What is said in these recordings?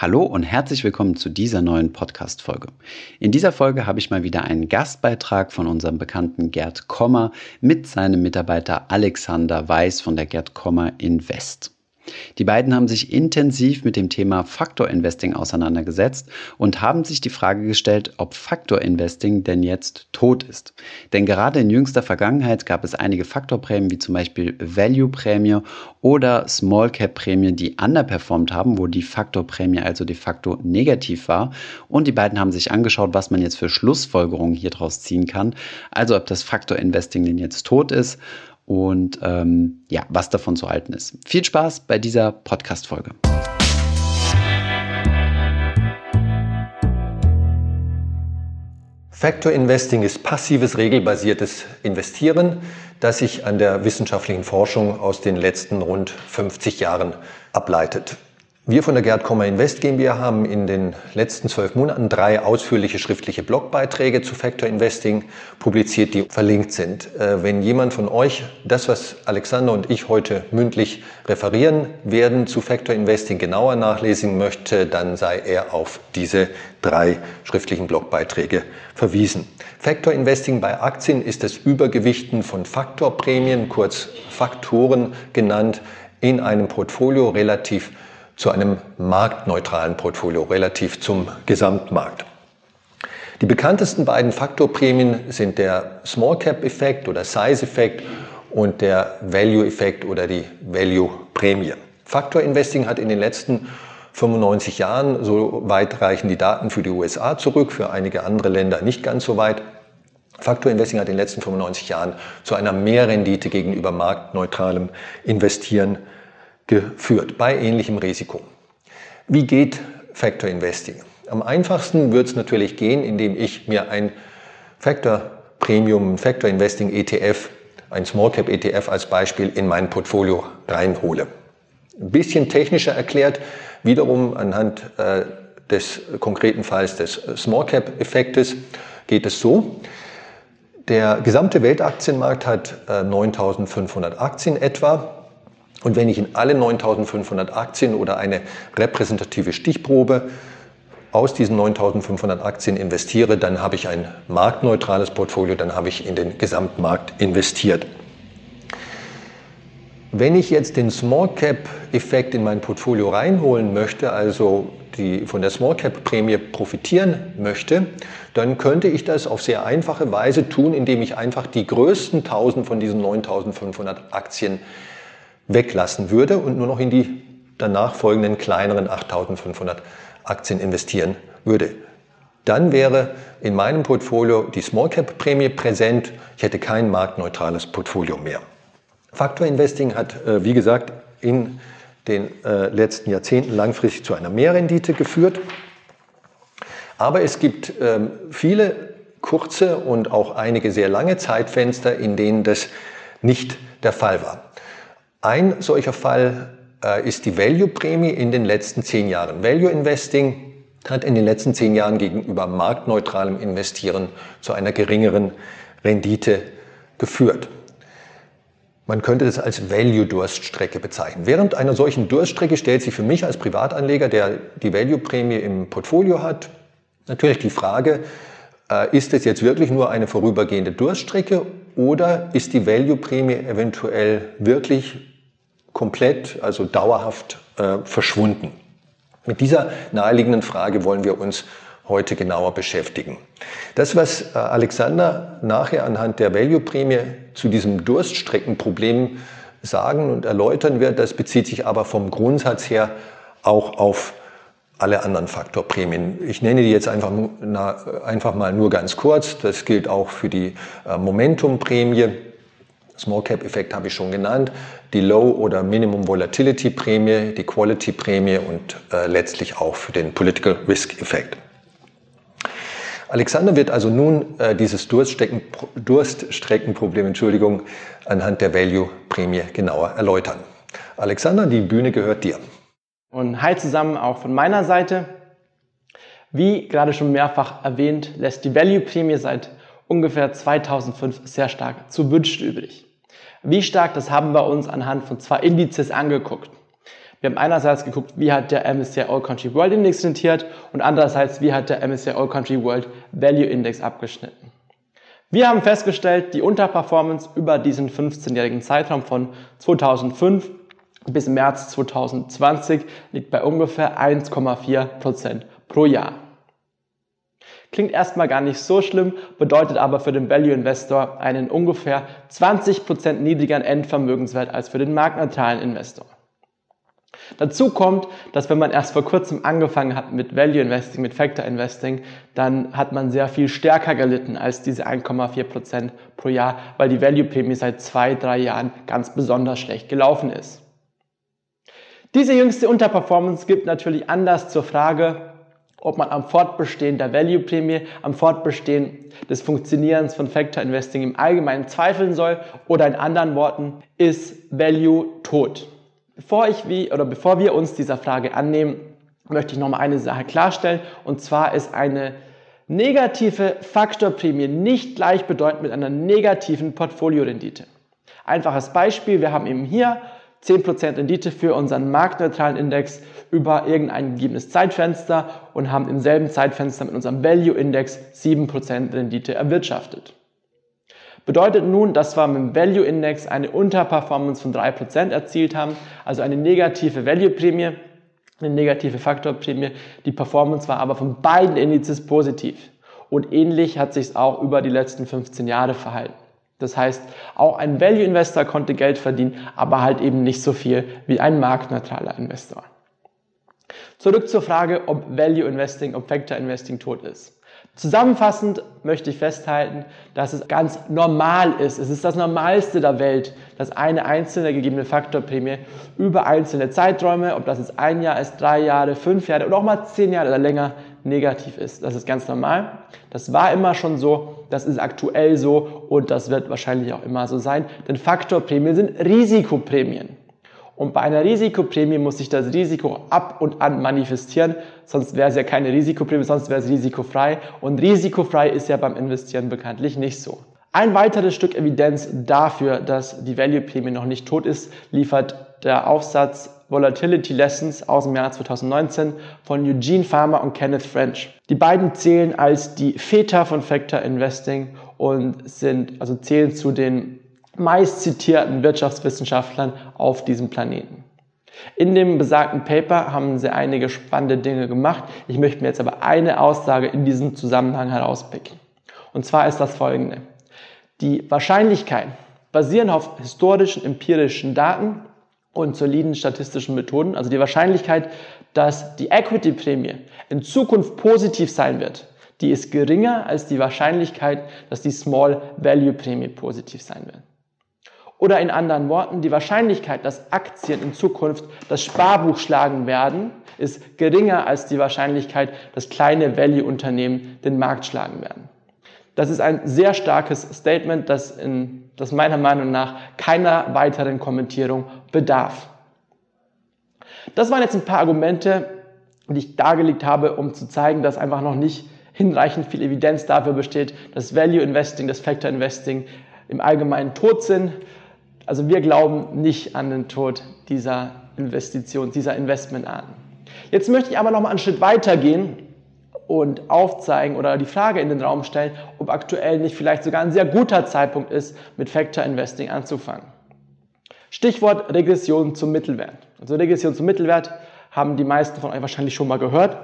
Hallo und herzlich willkommen zu dieser neuen Podcast-Folge. In dieser Folge habe ich mal wieder einen Gastbeitrag von unserem bekannten Gerd Kommer mit seinem Mitarbeiter Alexander Weiß von der Gerd Kommer Invest. Die beiden haben sich intensiv mit dem Thema Faktor Investing auseinandergesetzt und haben sich die Frage gestellt, ob Faktor Investing denn jetzt tot ist. Denn gerade in jüngster Vergangenheit gab es einige Faktorprämien, wie zum Beispiel Value Prämie oder Small Cap Prämie, die underperformed haben, wo die Faktorprämie also de facto negativ war. Und die beiden haben sich angeschaut, was man jetzt für Schlussfolgerungen hier draus ziehen kann. Also ob das Faktor Investing denn jetzt tot ist und ähm, ja, was davon zu halten ist. Viel Spaß bei dieser Podcast-Folge. Factor Investing ist passives, regelbasiertes Investieren, das sich an der wissenschaftlichen Forschung aus den letzten rund 50 Jahren ableitet. Wir von der Gerd Kommer Invest GmbH haben in den letzten zwölf Monaten drei ausführliche schriftliche Blogbeiträge zu Factor Investing publiziert, die verlinkt sind. Äh, wenn jemand von euch das, was Alexander und ich heute mündlich referieren werden, zu Factor Investing genauer nachlesen möchte, dann sei er auf diese drei schriftlichen Blogbeiträge verwiesen. Factor Investing bei Aktien ist das Übergewichten von Faktorprämien, kurz Faktoren genannt, in einem Portfolio relativ zu einem marktneutralen Portfolio relativ zum Gesamtmarkt. Die bekanntesten beiden Faktorprämien sind der Small Cap Effekt oder Size Effekt und der Value Effekt oder die Value Prämie. Faktor Investing hat in den letzten 95 Jahren, so weit reichen die Daten für die USA zurück, für einige andere Länder nicht ganz so weit. Faktor Investing hat in den letzten 95 Jahren zu einer Mehrrendite gegenüber marktneutralem Investieren geführt bei ähnlichem Risiko. Wie geht Factor Investing? Am einfachsten wird es natürlich gehen, indem ich mir ein Factor Premium, Factor Investing ETF, ein Small Cap ETF als Beispiel in mein Portfolio reinhole. Ein bisschen technischer erklärt, wiederum anhand äh, des konkreten Falls des Small Cap Effektes geht es so. Der gesamte Weltaktienmarkt hat äh, 9500 Aktien etwa. Und wenn ich in alle 9500 Aktien oder eine repräsentative Stichprobe aus diesen 9500 Aktien investiere, dann habe ich ein marktneutrales Portfolio, dann habe ich in den Gesamtmarkt investiert. Wenn ich jetzt den Small Cap Effekt in mein Portfolio reinholen möchte, also die von der Small Cap Prämie profitieren möchte, dann könnte ich das auf sehr einfache Weise tun, indem ich einfach die größten 1000 von diesen 9500 Aktien weglassen würde und nur noch in die danach folgenden kleineren 8500 Aktien investieren würde. Dann wäre in meinem Portfolio die Small Cap Prämie präsent. Ich hätte kein marktneutrales Portfolio mehr. Faktor Investing hat, äh, wie gesagt, in den äh, letzten Jahrzehnten langfristig zu einer Mehrrendite geführt. Aber es gibt ähm, viele kurze und auch einige sehr lange Zeitfenster, in denen das nicht der Fall war. Ein solcher Fall äh, ist die Value-Prämie in den letzten zehn Jahren. Value Investing hat in den letzten zehn Jahren gegenüber marktneutralem Investieren zu einer geringeren Rendite geführt. Man könnte das als Value-Durststrecke bezeichnen. Während einer solchen Durststrecke stellt sich für mich als Privatanleger, der die Value-Prämie im Portfolio hat, natürlich die Frage, ist es jetzt wirklich nur eine vorübergehende Durststrecke oder ist die Value-Prämie eventuell wirklich komplett, also dauerhaft äh, verschwunden? Mit dieser naheliegenden Frage wollen wir uns heute genauer beschäftigen. Das, was äh, Alexander nachher anhand der Value-Prämie zu diesem Durststreckenproblem sagen und erläutern wird, das bezieht sich aber vom Grundsatz her auch auf alle anderen Faktorprämien. Ich nenne die jetzt einfach, na, einfach mal nur ganz kurz. Das gilt auch für die äh, Momentum-Prämie. Small Cap Effekt habe ich schon genannt, die Low oder Minimum Volatility Prämie, die Quality Prämie und äh, letztlich auch für den Political Risk Effekt. Alexander wird also nun äh, dieses Durststreckenproblem, Entschuldigung, anhand der Value Prämie genauer erläutern. Alexander, die Bühne gehört dir. Und hi zusammen auch von meiner Seite. Wie gerade schon mehrfach erwähnt, lässt die Value-Prämie seit ungefähr 2005 sehr stark zu wünschen übrig. Wie stark, das haben wir uns anhand von zwei Indizes angeguckt. Wir haben einerseits geguckt, wie hat der MSCI All Country World Index rentiert und andererseits, wie hat der MSCI All Country World Value Index abgeschnitten. Wir haben festgestellt, die Unterperformance über diesen 15-jährigen Zeitraum von 2005 bis März 2020 liegt bei ungefähr 1,4 Prozent pro Jahr. Klingt erstmal gar nicht so schlimm, bedeutet aber für den Value Investor einen ungefähr 20% niedrigeren Endvermögenswert als für den marktneutralen Investor. Dazu kommt, dass wenn man erst vor kurzem angefangen hat mit Value Investing, mit Factor Investing, dann hat man sehr viel stärker gelitten als diese 1,4% pro Jahr, weil die Value Prämie seit zwei, drei Jahren ganz besonders schlecht gelaufen ist. Diese jüngste Unterperformance gibt natürlich Anlass zur Frage, ob man am Fortbestehen der Value-Prämie, am Fortbestehen des Funktionierens von Factor Investing im Allgemeinen zweifeln soll oder in anderen Worten, ist Value tot? Bevor ich wie, oder bevor wir uns dieser Frage annehmen, möchte ich nochmal eine Sache klarstellen und zwar ist eine negative Faktorprämie nicht gleichbedeutend mit einer negativen Portfoliorendite. Einfaches Beispiel, wir haben eben hier 10% Rendite für unseren marktneutralen Index über irgendein gegebenes Zeitfenster und haben im selben Zeitfenster mit unserem Value Index 7% Rendite erwirtschaftet. Bedeutet nun, dass wir mit dem Value Index eine Unterperformance von 3% erzielt haben, also eine negative Value Prämie, eine negative Faktorprämie. Die Performance war aber von beiden Indizes positiv. Und ähnlich hat sich es auch über die letzten 15 Jahre verhalten. Das heißt, auch ein Value Investor konnte Geld verdienen, aber halt eben nicht so viel wie ein marktneutraler Investor. Zurück zur Frage, ob Value Investing, ob Factor Investing tot ist. Zusammenfassend möchte ich festhalten, dass es ganz normal ist. Es ist das Normalste der Welt, dass eine einzelne gegebene Faktorprämie über einzelne Zeiträume, ob das jetzt ein Jahr ist, drei Jahre, fünf Jahre oder auch mal zehn Jahre oder länger, negativ ist. Das ist ganz normal. Das war immer schon so, das ist aktuell so und das wird wahrscheinlich auch immer so sein, denn Faktorprämien sind Risikoprämien. Und bei einer Risikoprämie muss sich das Risiko ab und an manifestieren, sonst wäre es ja keine Risikoprämie, sonst wäre es risikofrei. Und risikofrei ist ja beim Investieren bekanntlich nicht so. Ein weiteres Stück Evidenz dafür, dass die Value-Prämie noch nicht tot ist, liefert der Aufsatz Volatility Lessons aus dem Jahr 2019 von Eugene Farmer und Kenneth French. Die beiden zählen als die Väter von Factor Investing und sind, also zählen zu den meist zitierten Wirtschaftswissenschaftlern auf diesem Planeten. In dem besagten Paper haben sie einige spannende Dinge gemacht. Ich möchte mir jetzt aber eine Aussage in diesem Zusammenhang herauspicken. Und zwar ist das folgende. Die Wahrscheinlichkeit, basierend auf historischen, empirischen Daten und soliden statistischen Methoden, also die Wahrscheinlichkeit, dass die Equity-Prämie in Zukunft positiv sein wird, die ist geringer als die Wahrscheinlichkeit, dass die Small Value Prämie positiv sein wird. Oder in anderen Worten, die Wahrscheinlichkeit, dass Aktien in Zukunft das Sparbuch schlagen werden, ist geringer als die Wahrscheinlichkeit, dass kleine Value-Unternehmen den Markt schlagen werden. Das ist ein sehr starkes Statement, das, in, das meiner Meinung nach keiner weiteren Kommentierung bedarf. Das waren jetzt ein paar Argumente, die ich dargelegt habe, um zu zeigen, dass einfach noch nicht hinreichend viel Evidenz dafür besteht, dass Value Investing, das Factor Investing im Allgemeinen tot sind. Also wir glauben nicht an den Tod dieser Investition, dieser Investmentarten. Jetzt möchte ich aber noch mal einen Schritt weiter gehen und aufzeigen oder die Frage in den Raum stellen, ob aktuell nicht vielleicht sogar ein sehr guter Zeitpunkt ist, mit Factor Investing anzufangen. Stichwort Regression zum Mittelwert. Also Regression zum Mittelwert haben die meisten von euch wahrscheinlich schon mal gehört,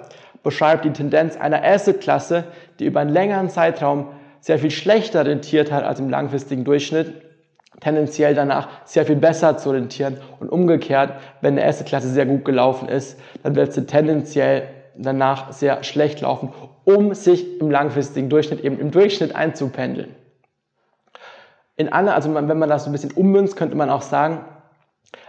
beschreibt die Tendenz einer Asset-Klasse, die über einen längeren Zeitraum sehr viel schlechter rentiert hat als im langfristigen Durchschnitt tendenziell danach sehr viel besser zu orientieren und umgekehrt, wenn eine erste Klasse sehr gut gelaufen ist, dann wird sie tendenziell danach sehr schlecht laufen, um sich im langfristigen Durchschnitt eben im Durchschnitt einzupendeln. In Anna, also wenn man das so ein bisschen ummünzt, könnte man auch sagen,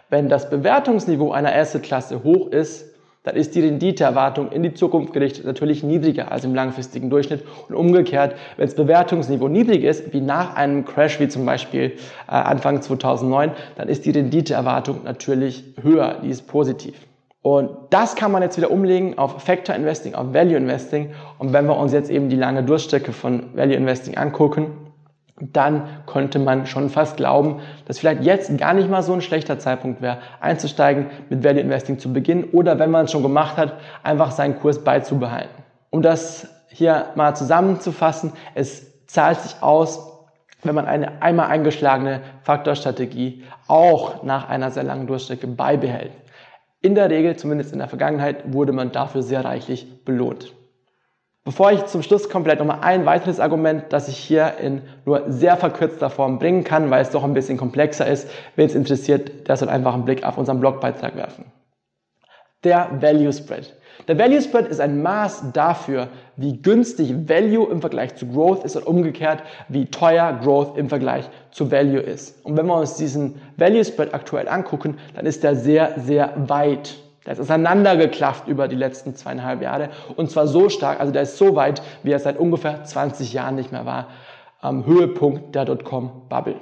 wenn das Bewertungsniveau einer Asset-Klasse hoch ist, dann ist die Renditeerwartung in die Zukunft gerichtet natürlich niedriger als im langfristigen Durchschnitt. Und umgekehrt, wenn das Bewertungsniveau niedrig ist, wie nach einem Crash, wie zum Beispiel äh, Anfang 2009, dann ist die Renditeerwartung natürlich höher, die ist positiv. Und das kann man jetzt wieder umlegen auf Factor Investing, auf Value Investing. Und wenn wir uns jetzt eben die lange Durchstrecke von Value Investing angucken, dann könnte man schon fast glauben, dass vielleicht jetzt gar nicht mal so ein schlechter Zeitpunkt wäre, einzusteigen, mit Value Investing zu beginnen oder wenn man es schon gemacht hat, einfach seinen Kurs beizubehalten. Um das hier mal zusammenzufassen, es zahlt sich aus, wenn man eine einmal eingeschlagene Faktorstrategie auch nach einer sehr langen Durchstrecke beibehält. In der Regel, zumindest in der Vergangenheit, wurde man dafür sehr reichlich belohnt. Bevor ich zum Schluss komplett nochmal ein weiteres Argument, das ich hier in nur sehr verkürzter Form bringen kann, weil es doch ein bisschen komplexer ist. Wen es interessiert, der soll einfach einen Blick auf unseren Blogbeitrag werfen. Der Value Spread. Der Value Spread ist ein Maß dafür, wie günstig Value im Vergleich zu Growth ist und umgekehrt, wie teuer Growth im Vergleich zu Value ist. Und wenn wir uns diesen Value Spread aktuell angucken, dann ist der sehr, sehr weit. Der ist auseinandergeklafft über die letzten zweieinhalb Jahre und zwar so stark, also der ist so weit, wie er seit ungefähr 20 Jahren nicht mehr war, am Höhepunkt der Dotcom-Bubble.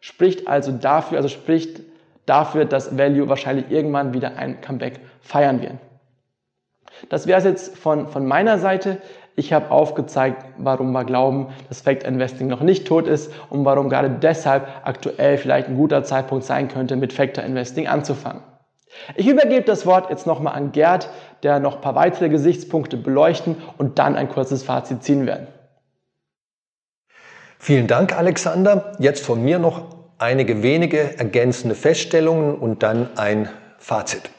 Spricht also dafür, also spricht dafür, dass Value wahrscheinlich irgendwann wieder ein Comeback feiern wird. Das wäre es jetzt von, von meiner Seite. Ich habe aufgezeigt, warum wir glauben, dass Fact Investing noch nicht tot ist und warum gerade deshalb aktuell vielleicht ein guter Zeitpunkt sein könnte, mit Factor Investing anzufangen. Ich übergebe das Wort jetzt nochmal an Gerd, der noch ein paar weitere Gesichtspunkte beleuchten und dann ein kurzes Fazit ziehen werden. Vielen Dank, Alexander. Jetzt von mir noch einige wenige ergänzende Feststellungen und dann ein Fazit.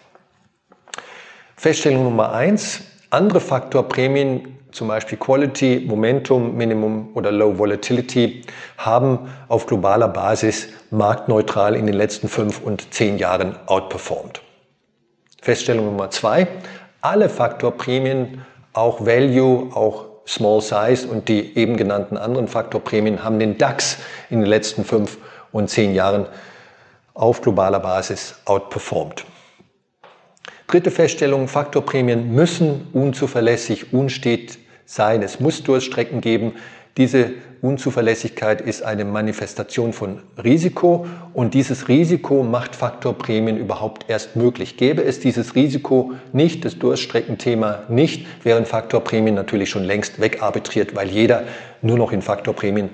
Feststellung Nummer eins: Andere Faktorprämien, zum Beispiel Quality, Momentum, Minimum oder Low Volatility, haben auf globaler Basis marktneutral in den letzten fünf und zehn Jahren outperformed. Feststellung Nummer zwei, alle Faktorprämien, auch Value, auch Small Size und die eben genannten anderen Faktorprämien haben den DAX in den letzten fünf und zehn Jahren auf globaler Basis outperformed. Dritte Feststellung, Faktorprämien müssen unzuverlässig, unstet sein. Es muss Durststrecken geben. Diese Unzuverlässigkeit ist eine Manifestation von Risiko und dieses Risiko macht Faktorprämien überhaupt erst möglich. Gäbe es dieses Risiko nicht, das Durststreckenthema nicht, wären Faktorprämien natürlich schon längst wegarbitriert, weil jeder nur noch in Faktorprämien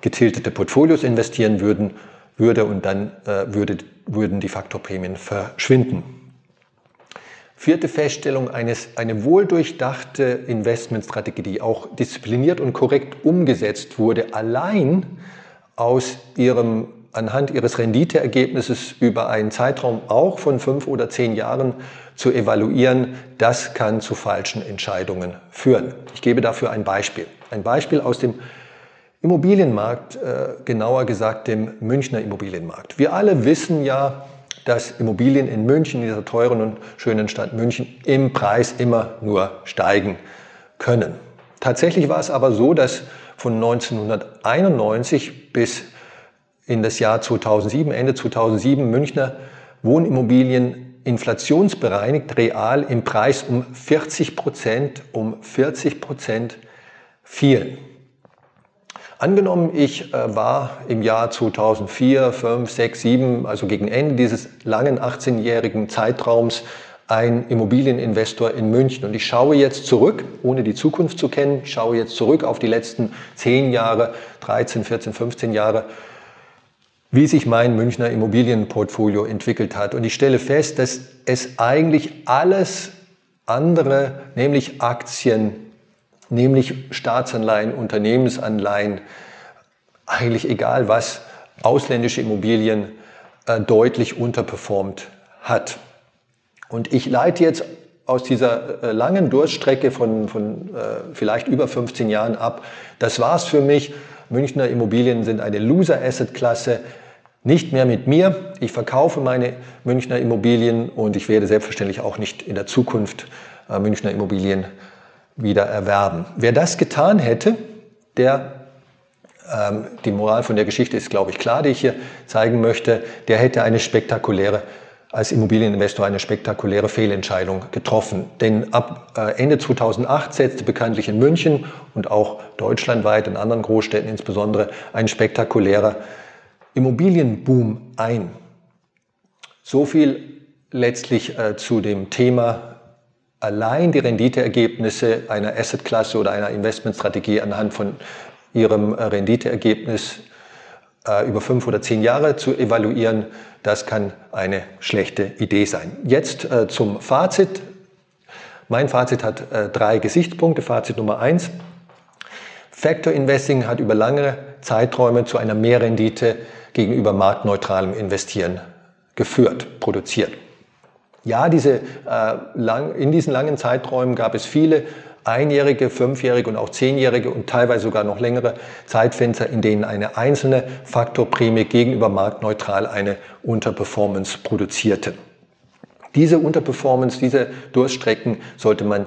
getiltete Portfolios investieren würden, würde und dann äh, würde, würden die Faktorprämien verschwinden. Vierte Feststellung, eines, eine wohldurchdachte Investmentstrategie, die auch diszipliniert und korrekt umgesetzt wurde, allein aus ihrem, anhand ihres Renditeergebnisses über einen Zeitraum auch von fünf oder zehn Jahren zu evaluieren, das kann zu falschen Entscheidungen führen. Ich gebe dafür ein Beispiel. Ein Beispiel aus dem Immobilienmarkt, äh, genauer gesagt dem Münchner Immobilienmarkt. Wir alle wissen ja, dass Immobilien in München, in dieser teuren und schönen Stadt München, im Preis immer nur steigen können. Tatsächlich war es aber so, dass von 1991 bis in das Jahr 2007, Ende 2007, Münchner Wohnimmobilien inflationsbereinigt real im Preis um 40 Prozent, um 40 Prozent fielen. Angenommen, ich äh, war im Jahr 2004, 5, 6, 7, also gegen Ende dieses langen 18-jährigen Zeitraums, ein Immobilieninvestor in München. Und ich schaue jetzt zurück, ohne die Zukunft zu kennen, schaue jetzt zurück auf die letzten 10 Jahre, 13, 14, 15 Jahre, wie sich mein Münchner Immobilienportfolio entwickelt hat. Und ich stelle fest, dass es eigentlich alles andere, nämlich Aktien, nämlich Staatsanleihen, Unternehmensanleihen, eigentlich egal was, ausländische Immobilien äh, deutlich unterperformt hat. Und ich leite jetzt aus dieser äh, langen Durststrecke von, von äh, vielleicht über 15 Jahren ab, das war's für mich. Münchner Immobilien sind eine Loser-Asset-Klasse, nicht mehr mit mir. Ich verkaufe meine Münchner Immobilien und ich werde selbstverständlich auch nicht in der Zukunft äh, Münchner Immobilien wieder erwerben. Wer das getan hätte, der ähm, die Moral von der Geschichte ist, glaube ich, klar, die ich hier zeigen möchte, der hätte eine spektakuläre als Immobilieninvestor eine spektakuläre Fehlentscheidung getroffen. Denn ab äh, Ende 2008 setzte bekanntlich in München und auch deutschlandweit in anderen Großstädten insbesondere ein spektakulärer Immobilienboom ein. So viel letztlich äh, zu dem Thema allein die Renditeergebnisse einer Assetklasse oder einer Investmentstrategie anhand von ihrem Renditeergebnis äh, über fünf oder zehn Jahre zu evaluieren, das kann eine schlechte Idee sein. Jetzt äh, zum Fazit. Mein Fazit hat äh, drei Gesichtspunkte. Fazit Nummer eins. Factor Investing hat über lange Zeiträume zu einer Mehrrendite gegenüber marktneutralem Investieren geführt, produziert. Ja, diese, äh, lang, in diesen langen Zeiträumen gab es viele einjährige, fünfjährige und auch zehnjährige und teilweise sogar noch längere Zeitfenster, in denen eine einzelne Faktorprämie gegenüber marktneutral eine Unterperformance produzierte. Diese Unterperformance, diese Durststrecken sollte man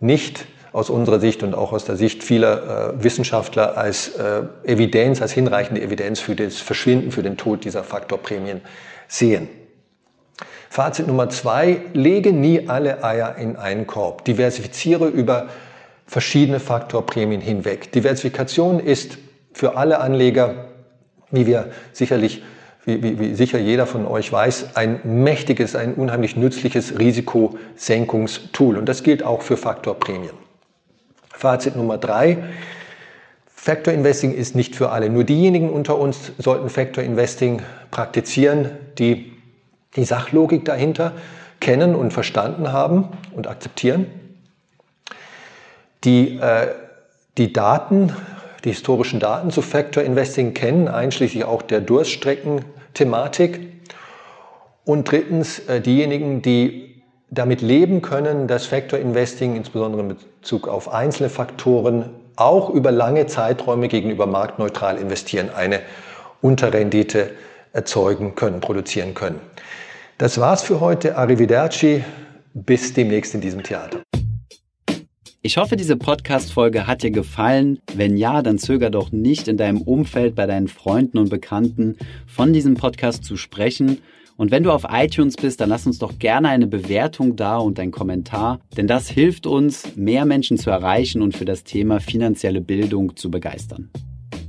nicht aus unserer Sicht und auch aus der Sicht vieler äh, Wissenschaftler als äh, Evidenz, als hinreichende Evidenz für das Verschwinden, für den Tod dieser Faktorprämien sehen. Fazit Nummer zwei, lege nie alle Eier in einen Korb. Diversifiziere über verschiedene Faktorprämien hinweg. Diversifikation ist für alle Anleger, wie wir sicherlich wie, wie, wie sicher jeder von euch weiß, ein mächtiges, ein unheimlich nützliches Risikosenkungstool. Und das gilt auch für Faktorprämien. Fazit Nummer drei. Factor Investing ist nicht für alle. Nur diejenigen unter uns sollten Factor Investing praktizieren, die die Sachlogik dahinter kennen und verstanden haben und akzeptieren, die äh, die Daten, die historischen Daten zu Factor Investing kennen, einschließlich auch der Durststrecken-Thematik. Und drittens äh, diejenigen, die damit leben können, dass Factor Investing insbesondere in Bezug auf einzelne Faktoren auch über lange Zeiträume gegenüber marktneutral investieren eine Unterrendite erzeugen können, produzieren können. Das war's für heute. Arrivederci. Bis demnächst in diesem Theater. Ich hoffe, diese Podcast-Folge hat dir gefallen. Wenn ja, dann zöger doch nicht in deinem Umfeld bei deinen Freunden und Bekannten von diesem Podcast zu sprechen. Und wenn du auf iTunes bist, dann lass uns doch gerne eine Bewertung da und einen Kommentar, denn das hilft uns, mehr Menschen zu erreichen und für das Thema finanzielle Bildung zu begeistern.